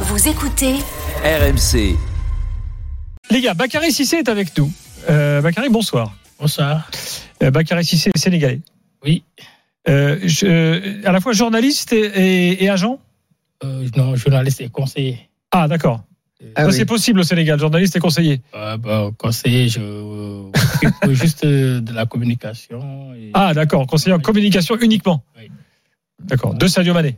Vous écoutez RMC. Les gars, Bakary Sissé est avec nous. Euh, Bakary, bonsoir. Bonsoir. Euh, Bakary Sissé, sénégalais. Oui. Euh, je- à la fois journaliste et, et- et agent Euh, non, journaliste et conseiller. Ah, d'accord. Euh, Ça, C'est possible au Sénégal, journaliste et conseiller. euh, bah, conseiller, je euh, m'occupe juste euh, de la communication. et- Ah, d'accord, conseiller en communication uniquement. Oui. D'accord, de Sadio Mané.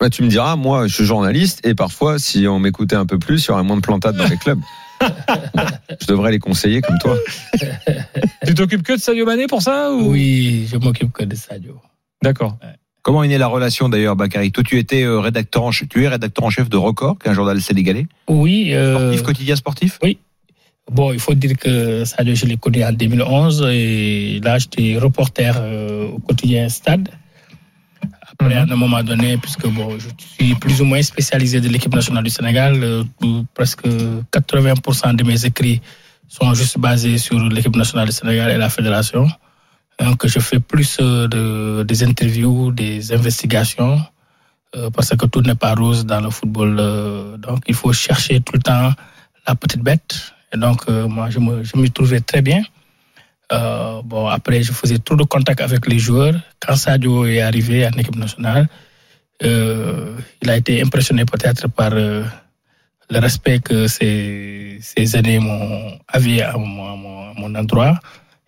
Bah, tu me diras, moi, je suis journaliste et parfois, si on m'écoutait un peu plus, il y aurait moins de plantades dans les clubs. je devrais les conseiller comme toi. Tu t'occupes que de Sadio Mané pour ça ou... Oui, je m'occupe que de Sadio. D'accord. Comment est née la relation d'ailleurs, Bakary? Toi, tu étais euh, rédacteur en chef, tu es rédacteur en chef de Record, qui est un journal sénégalais, Oui. euh, sportif, quotidien sportif? bon, il faut dire que Sadio, je l'ai connu en 2011 et là, j'étais reporter euh, au quotidien Stade. Après, à un moment donné, puisque bon, je suis plus ou moins spécialisé de l'équipe nationale du Sénégal, euh, presque 80% de mes écrits sont juste basés sur l'équipe nationale du Sénégal et la fédération. Donc, je fais plus euh, de, des interviews, des investigations, euh, parce que tout n'est pas rose dans le football. euh, donc, il faut chercher tout le temps la petite bête. Et donc, moi, je me, je m'y trouvais très bien. Euh, bon, après, je faisais trop de contacts avec les joueurs. Quand Sadio est arrivé en équipe nationale, euh, il a été impressionné peut-être par euh, le respect que ses, ses aînés m'ont avait à mon, à mon- à mon endroit.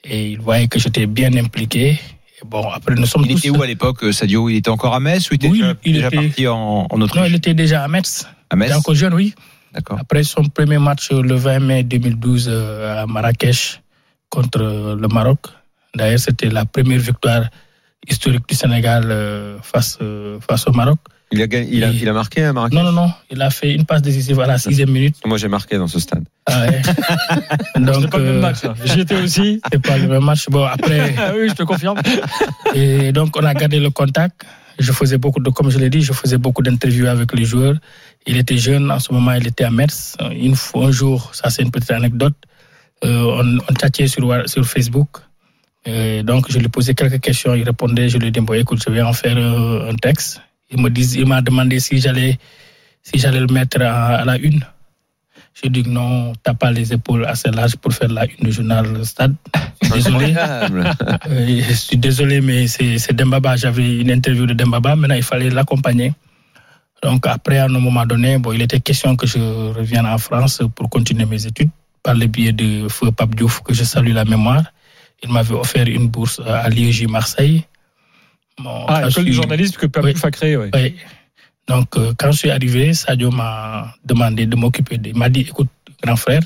Et il voyait que j'étais bien impliqué. Et bon, après, nous sommes Il tous... était où à l'époque, Sadio? Il était encore à Metz ou il était Oui, déjà, il déjà était- parti en, en Autriche? Non, il était déjà à Metz. À Il Metz était encore jeune, oui. D'accord. Après son premier match le 20 mai 2012 euh, à Marrakech contre le Maroc. D'ailleurs, c'était la première victoire historique du Sénégal euh, face, euh, face au Maroc. Il a, gagné- il a, il a marqué, hein, Marrakech Non, non, non. Il a fait une passe décisive à la sixième minute. Moi, j'ai marqué dans ce stade. Ah ouais. C'est Donc, pas le même euh, match. là. J'y étais aussi. c'est pas le même match. Bon, après, Ah oui, je te confirme. Et donc, on a gardé le contact. Je faisais beaucoup de, comme je l'ai dit, je faisais beaucoup d'interviews avec les joueurs. Il était jeune, en ce moment, il était à Metz. Une fois, un jour, ça c'est une petite anecdote, euh, on, on chattait sur, Facebook. Et donc, je lui posais quelques questions, il répondait, je lui dis, bon, écoute, je vais en faire euh, un texte. Il me dit, il m'a demandé si j'allais, si j'allais le mettre à, à la une. Je dis que non, t'as pas les épaules assez larges pour faire la une du journal Stade. Désolé. Euh, je suis désolé, mais c'est c'est Dembaba. J'avais une interview de Dembaba. Maintenant, il fallait l'accompagner. Donc, après, à un moment donné, bon, il était question que je revienne en France pour continuer mes études par le biais de Feu Pape Diouf, que je salue la mémoire. Il m'avait offert une bourse à l'IEJ Marseille. Bon, Ah, école je du suis- journaliste que Pape Oui. Diouf a créé. ouais. oui. Donc, euh, quand je suis arrivé, Sadio m'a demandé de m'occuper. de- Il m'a dit, écoute, grand frère,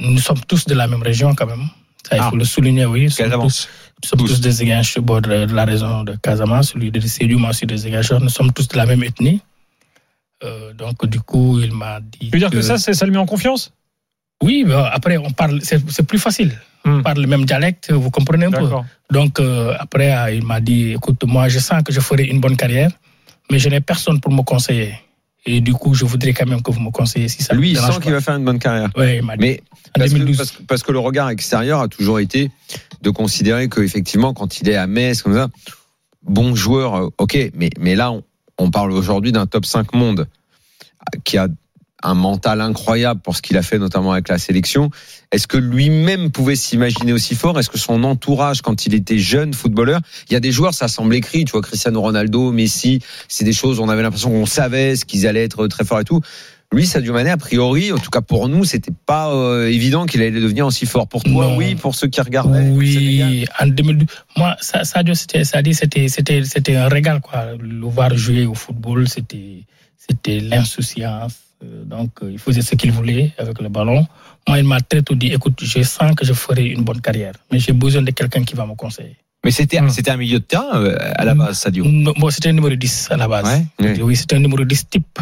nous sommes tous de la même région quand même. Ça, il Ah. faut le souligner, oui. Nous sommes Casamance. tous, nous sommes tous des bon, de, de la région de Casamance, celui de Sédhiou, moi aussi des Ziguinchor. Nous sommes tous de la même ethnie. Euh, donc, du coup, il m'a dit. Tu veux dire que ça, c'est- ça le met en confiance? Oui, mais après, on parle, c'est plus facile. Hmm. On parle le même dialecte, vous comprenez un peu. Donc, euh, après, euh, il m'a dit écoute, moi, je sens que je ferai une bonne carrière, mais je n'ai personne pour me conseiller. Et du coup, je voudrais quand même que vous me conseillez si ça Lui, il sent qu'il va faire une bonne carrière. Ouais, il m'a dit. Mais en parce que, 2012. parce, que- parce que le regard extérieur a toujours été de considérer qu'effectivement, quand il est à Metz, comme ça, bon joueur, euh, ok, mais, mais là, on, on parle aujourd'hui d'un top 5 monde qui a un mental incroyable pour ce qu'il a fait, notamment avec la sélection. Est-ce que lui-même pouvait s'imaginer aussi fort? Est-ce que son entourage, quand il était jeune footballeur, il y a des joueurs, ça semble écrit, tu vois, Cristiano Ronaldo, Messi, c'est des choses, on avait l'impression qu'on savait ce qu'ils allaient être très forts et tout. Lui, Sadio Mané, a priori, en tout cas pour nous, c'était pas euh, évident qu'il allait devenir aussi fort. Pour toi, Non. oui, pour ceux qui regardaient. Oui, en 2012. Moi, ça, Sadio, c'était, ça dit, c'était, c'était, c'était un régal, quoi. Le voir jouer au football, c'était, c'était l'insouciance. Euh, Donc, euh, il faisait ce qu'il voulait avec le ballon. Moi, il m'a très tôt dit, écoute, je sens que je ferai une bonne carrière, mais j'ai besoin de quelqu'un qui va me conseiller. Mais c'était c'était un milieu de terrain euh, à la base, Sadio. Non, Bon, c'était un numéro 10 à la base. Ouais. Oui, c'était un numéro 10 type.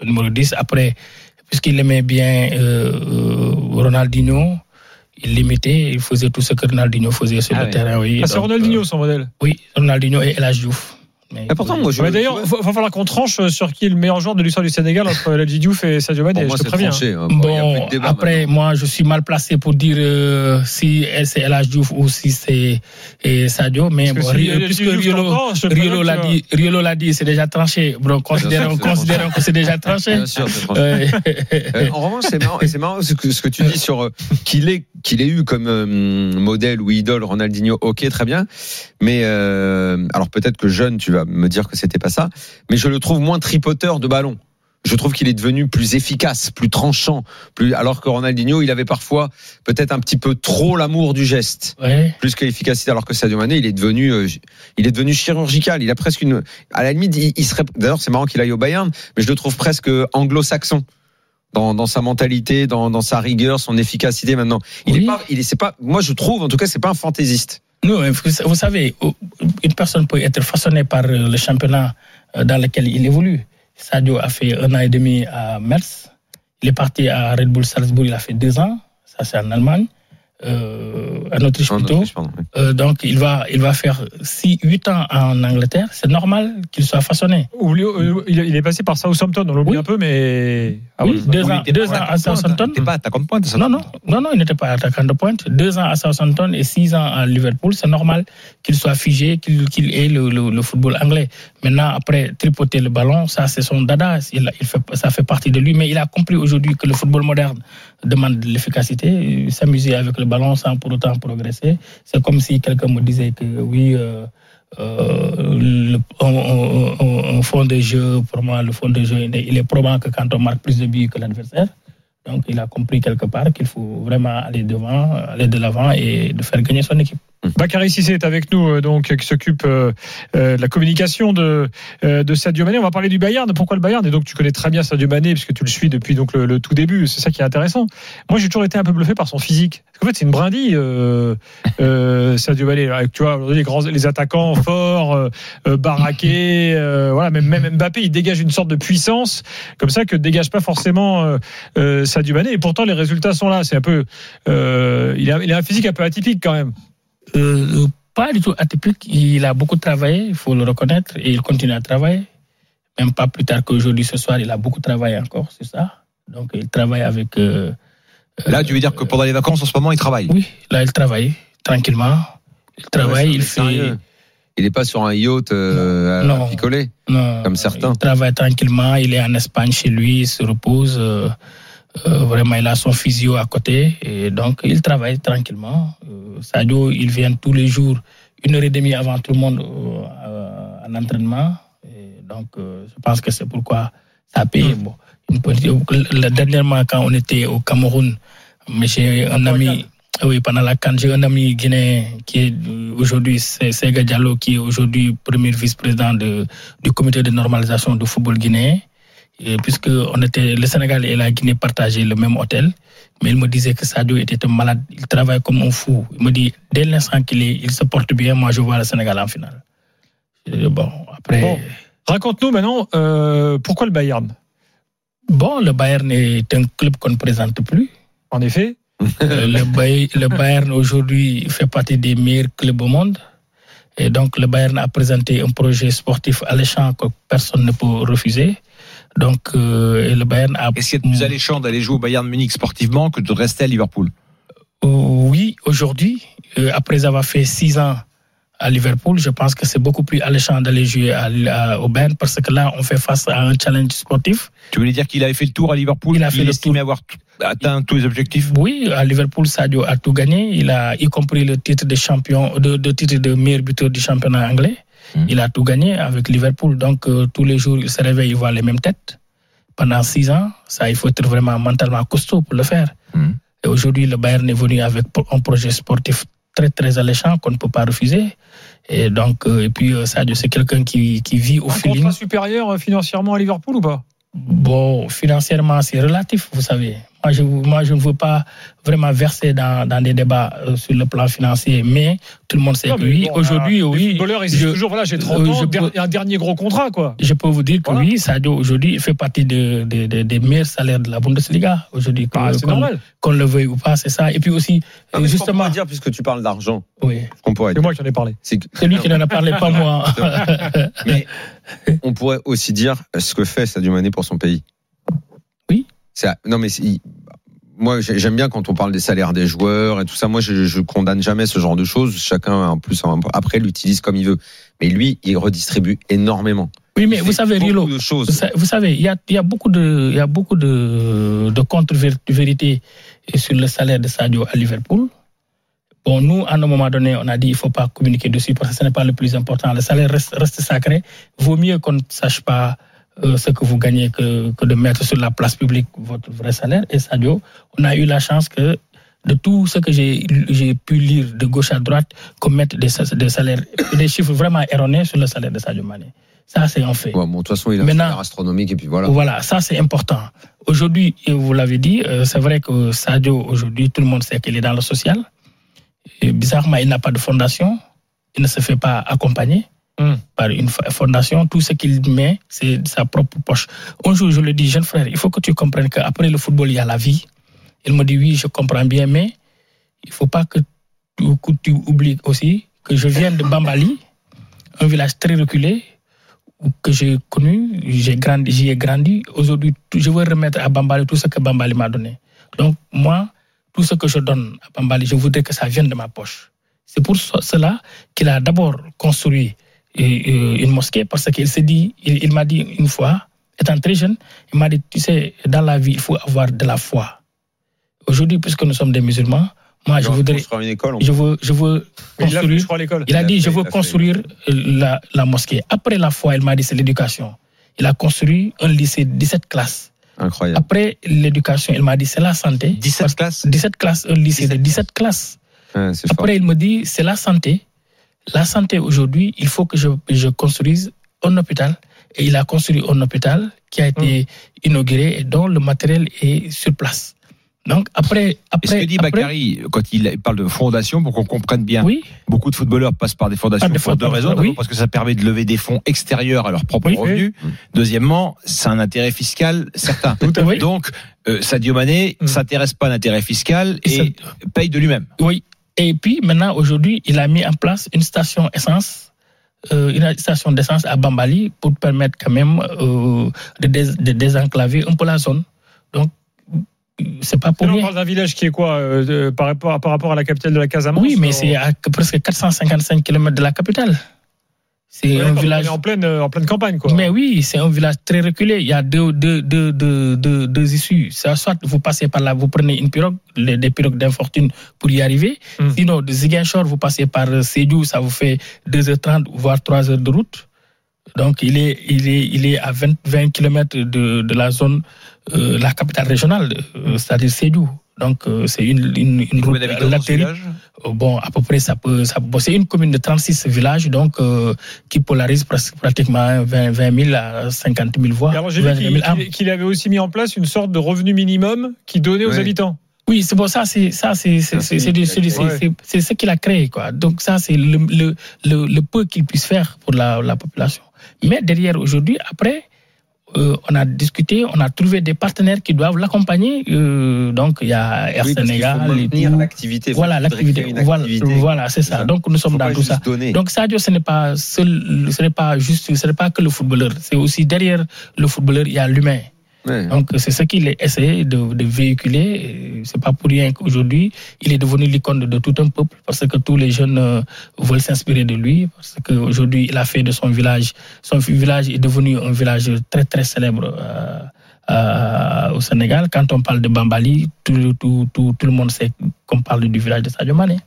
Le numéro 10. Après, puisqu'il aimait bien euh, Ronaldinho, il l'imitait, il faisait tout ce que Ronaldinho faisait sur Ah le terrain. Oui. Ah, c'est Ronaldinho, son modèle. oui, Ronaldinho et El Diouf. Mais, Et pourtant, moi, je. Ouais, D'ailleurs, je- il va falloir qu'on tranche sur qui est le meilleur joueur de l'histoire du Sénégal entre Ladji Diouf et Sadio Mané. je te préviens. tranché. hein. Bon, a plus Bon, après, maintenant. moi, je suis mal placé pour dire euh, si c'est El Diouf ou si c'est Sadio. Mais bon, si puisque Riolo, je te l'a dit, Riolo l'a dit, c'est déjà tranché. Bon, considérons, que c'est déjà tranché. Bien sûr, c'est tranché. Euh, Euh, en revanche, c'est marrant, c'est marrant ce que, ce que tu dis sur euh, qu'il ait qu'il ait eu comme euh, modèle ou idole Ronaldinho. Ok, très bien. Mais euh, alors peut-être que jeune, tu vas me dire que c'était pas ça. Mais je le trouve moins tripoteur de ballon. Je trouve qu'il est devenu plus efficace, plus tranchant, plus alors que Ronaldinho, il avait parfois peut-être un petit peu trop l'amour du geste, ouais. plus que l'efficacité. Alors que Sadio Mané, il est devenu, euh, il est devenu chirurgical. Il a presque une, à la limite, il, il serait. D'ailleurs, c'est marrant qu'il aille au Bayern, mais je le trouve presque anglo-saxon dans, dans sa mentalité, dans, dans sa rigueur, son efficacité. Maintenant, il Oui. est pas, il est, pas. Moi, je trouve, en tout cas, c'est pas un fantaisiste. Non, vous savez, une personne peut être façonnée par le championnat euh, dans lequel il évolue. Sadio a fait un an et demi à Metz. Il est parti à Red Bull Salzbourg, il a fait deux ans. Ça, c'est en Allemagne. Euh, Autriche En plutôt. Euh, donc, il va, il va faire 6, 8 ans en Angleterre. C'est normal qu'il soit façonné. Euh, il il est passé par Southampton, on l'oublie Oui. un peu, mais. Ah oui, deux ans, deux à attaquant de pointe, Southampton. T'es pas attaquant de pointe, ça? Non, non, non, non, il n'était pas attaquant de pointe. Deux ans à Southampton et six ans à Liverpool, c'est normal qu'il soit figé, qu'il qu'il ait le, le, le football anglais. Maintenant, après tripoter le ballon, ça c'est son dada, il, il fait, ça fait partie de lui. Mais il a compris aujourd'hui que le football moderne demande de l'efficacité, s'amuser avec le ballon sans pour autant progresser. C'est comme si quelqu'un me disait que oui. Euh, euh, le, fond de jeu, pour moi, le fond de jeu, il est, il est probant que quand on marque plus de buts que l'adversaire, donc il a compris quelque part qu'il faut vraiment aller devant, aller de l'avant et de faire gagner son équipe. Bakary Cissé est avec nous, euh, donc qui s'occupe euh, euh, de la communication de, euh, de Sadio Mané. On va parler du Bayern. Pourquoi le Bayern? Et donc tu connais très bien Sadio Mané puisque tu le suis depuis donc le, tout début. C'est ça qui est intéressant. Moi, j'ai toujours été un peu bluffé par son physique. Parce qu'en fait, c'est une brindille, Sadio Mané. Tu vois, les grands, les attaquants forts, baraqués, voilà. Même, même Mbappé, il dégage une sorte de puissance comme ça que dégage pas forcément Sadio Mané. Et pourtant, les résultats sont là. C'est un peu, il il a un physique un peu atypique quand même. Euh, pas du tout atypique, il a beaucoup travaillé, il faut le reconnaître, et il continue à travailler. Même pas plus tard qu'aujourd'hui, ce soir, il a beaucoup travaillé encore sur ça. Donc il travaille avec... euh, Là, tu veux dire que pendant les vacances, en ce moment, il travaille? Oui, là, il travaille tranquillement. Il travaille, Ouais, il c'est fait... sérieux. Il est pas sur un yacht euh, à- Non. à picoler. Non, Comme certains. Il travaille tranquillement, il est en Espagne chez lui, il se repose. euh, euh, vraiment, il a son physio à côté. Et donc, il travaille tranquillement. Euh, Sadio, il vient tous les jours, une heure et demie avant tout le monde, euh, euh, en entraînement. Et donc, euh, je pense que c'est pourquoi ça paye. Bon, une petite- la- dernièrement, quand on était au Cameroun, j'ai un ami. Oui, pendant la CAN, j'ai un ami guinéen qui est euh, aujourd'hui, c'est Sega Diallo, qui est aujourd'hui premier vice-président de, du comité de normalisation du football guinéen. Et puisque on était, le Sénégal et la Guinée partageaient le même hôtel, mais il me disait que Sadio était un malade, il travaille comme un fou. Il me dit, dès l'instant qu'il est, il se porte bien, moi je vois le Sénégal en finale. Bon, après. Bon. Raconte-nous maintenant euh, pourquoi le Bayern? Bon, le Bayern est un club qu'on ne présente plus. En effet, Euh, le, Bay- le Bayern aujourd'hui fait partie des meilleurs clubs au monde. Et donc le Bayern a présenté un projet sportif alléchant que personne ne peut refuser. Donc euh, et le Bayern a... Est-ce qu'il y a de plus alléchant d'aller jouer au Bayern Munich sportivement que de rester à Liverpool? Oui, aujourd'hui, euh, après avoir fait six ans à Liverpool, je pense que c'est beaucoup plus alléchant d'aller jouer à, à- au Bayern parce que là, on fait face à un challenge sportif. Tu voulais dire qu'il avait fait le tour à Liverpool Il a fait le estimait avoir atteint tous les objectifs? Oui, à Liverpool, Sadio a tout gagné. Il a y compris le titre de champion, de, de titre de meilleur buteur du championnat anglais. Mhm. Il a tout gagné avec Liverpool. Donc euh, tous les jours, il se réveille, il voit les mêmes têtes. Pendant six ans, ça, il faut être vraiment mentalement costaud pour le faire. Mhm. Et aujourd'hui, le Bayern est venu avec un projet sportif très très alléchant qu'on ne peut pas refuser. Et donc, euh, et puis euh, Sadio, c'est quelqu'un qui, qui vit au un feeling. contrat supérieur euh, financièrement à Liverpool ou pas? Bon, financièrement, c'est relatif, vous savez. Moi, je, moi, je ne veux pas vraiment verser dans, dans des débats euh, sur le plan financier, mais tout le monde sait Non, que oui, bon, aujourd'hui, oui. Les footballeurs, ils disent je- toujours, voilà, j'ai 30 euh, ans, peux- un dernier gros contrat, quoi. Je peux vous dire que Voilà. oui, Sadio aujourd'hui il fait partie de, de- de- des meilleurs salaires de la Bundesliga aujourd'hui. Bah, c'est qu'on- normal. Qu'on le veuille ou pas, c'est ça. Et puis aussi, Ah, justement, pourrait dire, puisque tu parles d'argent, oui, ce qu'on pourrait C'est dire, moi qui en ai parlé. c'est que- c'est lui qui n'en a parlé, pas moi. Mais on pourrait aussi dire ce que fait Sadio Mané pour son pays. Non, mais moi, j'ai- j'aime bien quand on parle des salaires des joueurs et tout ça. Moi, je, je condamne jamais ce genre de choses. Chacun, en plus, après, l'utilise comme il veut. Mais lui, il redistribue énormément. Oui, mais vous savez, Rilo, vous savez, il y a, il y a beaucoup de, il y a beaucoup de, de contre-vérités sur le salaire de Sadio à Liverpool. Bon, nous, à un moment donné, on a dit il faut pas communiquer dessus parce que ce n'est pas le plus important. Le salaire reste, reste sacré. Vaut mieux qu'on ne sache pas euh, ce que vous gagnez que, que de mettre sur la place publique votre vrai salaire. Et Sadio, on a eu la chance que de tout ce que j'ai pu lire de gauche à droite, qu'on mette des, sa- des salaires, des chiffres vraiment erronés sur le salaire de Sadio Mané. Ça, c'est un fait. Ouais, bon, de toute façon, il a un Maintenant- salaire astronomique et puis voilà. Voilà, ça c'est important. Aujourd'hui, vous l'avez dit, euh, c'est vrai que Sadio, aujourd'hui, tout le monde sait qu'il est dans le social. Et bizarrement, il n'a pas de fondation. Il ne se fait pas accompagner Par une fo- fondation. Tout ce qu'il met, c'est sa propre poche. Un jour, je le dis, jeune frère, il faut que tu comprennes qu'après le football, il y a la vie. Il me dit, oui, je comprends bien, mais il faut pas que tu, oublies aussi que je viens de Bambali, un village très reculé, que j'ai connu, j'ai grandi, j'y ai grandi. Aujourd'hui, je veux remettre à Bambali tout ce que Bambali m'a donné. Donc, moi, tout ce que je donne à Bambali, je voudrais que ça vienne de ma poche. C'est pour ce- cela qu'il a d'abord construit une mosquée parce qu'il s'est dit, il, il m'a dit une fois, étant très jeune, il m'a dit, tu sais, dans la vie, il faut avoir de la foi. Aujourd'hui, puisque nous sommes des musulmans, moi, je voudrais, une école. je veux, je veux construire il a Il a dit, fait, je veux construire euh, la, la mosquée. Après la foi, il m'a dit, c'est l'éducation. Il a construit un lycée de 17 classes. Incroyable. Après l'éducation, il m'a dit, c'est la santé. 17 classes 17 classes, un lycée de 17 classes. Ouais, c'est fort. Après, il me dit, c'est la santé. La santé aujourd'hui, il faut que je, je construise un hôpital. Et il a construit un hôpital qui a été inauguré et dont le matériel est sur place. Donc, après. Et ce après que dit après- Bakary, quand il parle de fondation, pour qu'on comprenne bien, Oui, beaucoup de footballeurs passent par des fondations Par des pour deux raisons. oui. D'abord parce que ça permet de lever des fonds extérieurs à leurs propres Oui. revenus. Deuxièmement, c'est un intérêt fiscal certain. Tout à fait. Donc, euh, Sadio Mané Mm. s'intéresse pas à l'intérêt fiscal Et et paye de lui-même. Oui. Et puis maintenant, aujourd'hui, il a mis en place une station essence, euh, une station d'essence à Bambali pour permettre quand même euh, de, dés- de désenclaver un peu la zone. Donc, c'est pas pour Là, on rien. parle d'un village qui est quoi euh, par, rapport, par rapport à la capitale de la Casamance Oui, mais c'est à presque 455 km de la capitale. C'est un village. en pleine, euh, en pleine campagne, quoi. Mais oui, c'est un village très reculé. Il y a deux, deux, deux, deux, deux, deux issues. C'est soit vous passez par là, vous prenez une pirogue, les- des pirogues d'infortune pour y arriver. Hmm. Sinon, de Ziguinchor, vous passez par euh, Sédhiou, ça vous fait 2h30, voire 3 heures de route. Donc, il est, il est, il est à 20, 20 km de, de la zone, euh, la capitale régionale, euh, c'est-à-dire Sédhiou. Donc, euh, c'est une, une, une route latérite. Euh, Bon, à peu près, ça peut. Ça, bon, c'est une commune de 36 villages, donc, euh, qui polarise presque, pratiquement 20, 20 000 à 50 000 voix. Et alors, j'ai 20 vu 000 qu'il qu'il avait aussi mis en place une sorte de revenu minimum qui donnait aux Ouais. habitants. Oui, c'est bon, ça, c'est, ça, c'est, c'est, c'est, c'est, du- c'est, du- c'est, Ouais. c'est- c'est ce qu'il a créé, quoi. Donc, ça, c'est le, le, le, le peu qu'il puisse faire pour la, la population. Mais derrière, aujourd'hui, après, euh, on a discuté, on a trouvé des partenaires qui doivent l'accompagner. Euh, donc, il y a Air Oui, Sénégal. l'activité. Voilà, l'activité. Voilà, voilà, c'est ça. ça. Donc, nous sommes dans tout ça. donner. Donc Sadio, ce n'est pas seul, ce n'est pas juste, ce n'est pas que le footballeur. C'est aussi derrière le footballeur, il y a l'humain. Donc c'est ce qu'il essaie de, de véhiculer. C'est pas pour rien qu'aujourd'hui il est devenu l'icône de, de tout un peuple parce que tous les jeunes euh, veulent s'inspirer de lui parce qu'aujourd'hui il a fait de son village, son village est devenu un village très très célèbre. euh, euh, au Sénégal, quand on parle de Bambali, tout, tout, tout, tout le monde sait qu'on parle du village de Sadio Mané.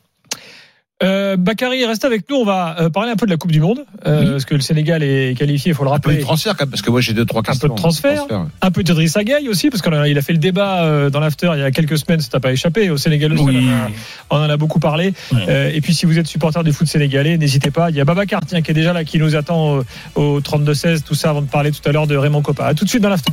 Euh, Bakary, reste avec nous. On va euh, parler un peu de la Coupe du Monde. euh, Oui. Parce que le Sénégal est qualifié, il faut le Un peu de rappeler. transfert, parce que moi j'ai deux, trois peu de questions. transfert. Un peu de Driss Gueye aussi, parce qu'il a, a fait le débat euh, dans l'after il y a quelques semaines, ça t'a pas échappé. Au Sénégal aussi, Oui. on, en a, a beaucoup parlé. Euh, et puis si vous êtes supporter du foot sénégalais, n'hésitez pas. Il y a Babacar tiens, qui est déjà là, qui nous attend au, au 32-16, tout ça avant de parler tout à l'heure de Raymond Coppa. À tout de suite dans l'after.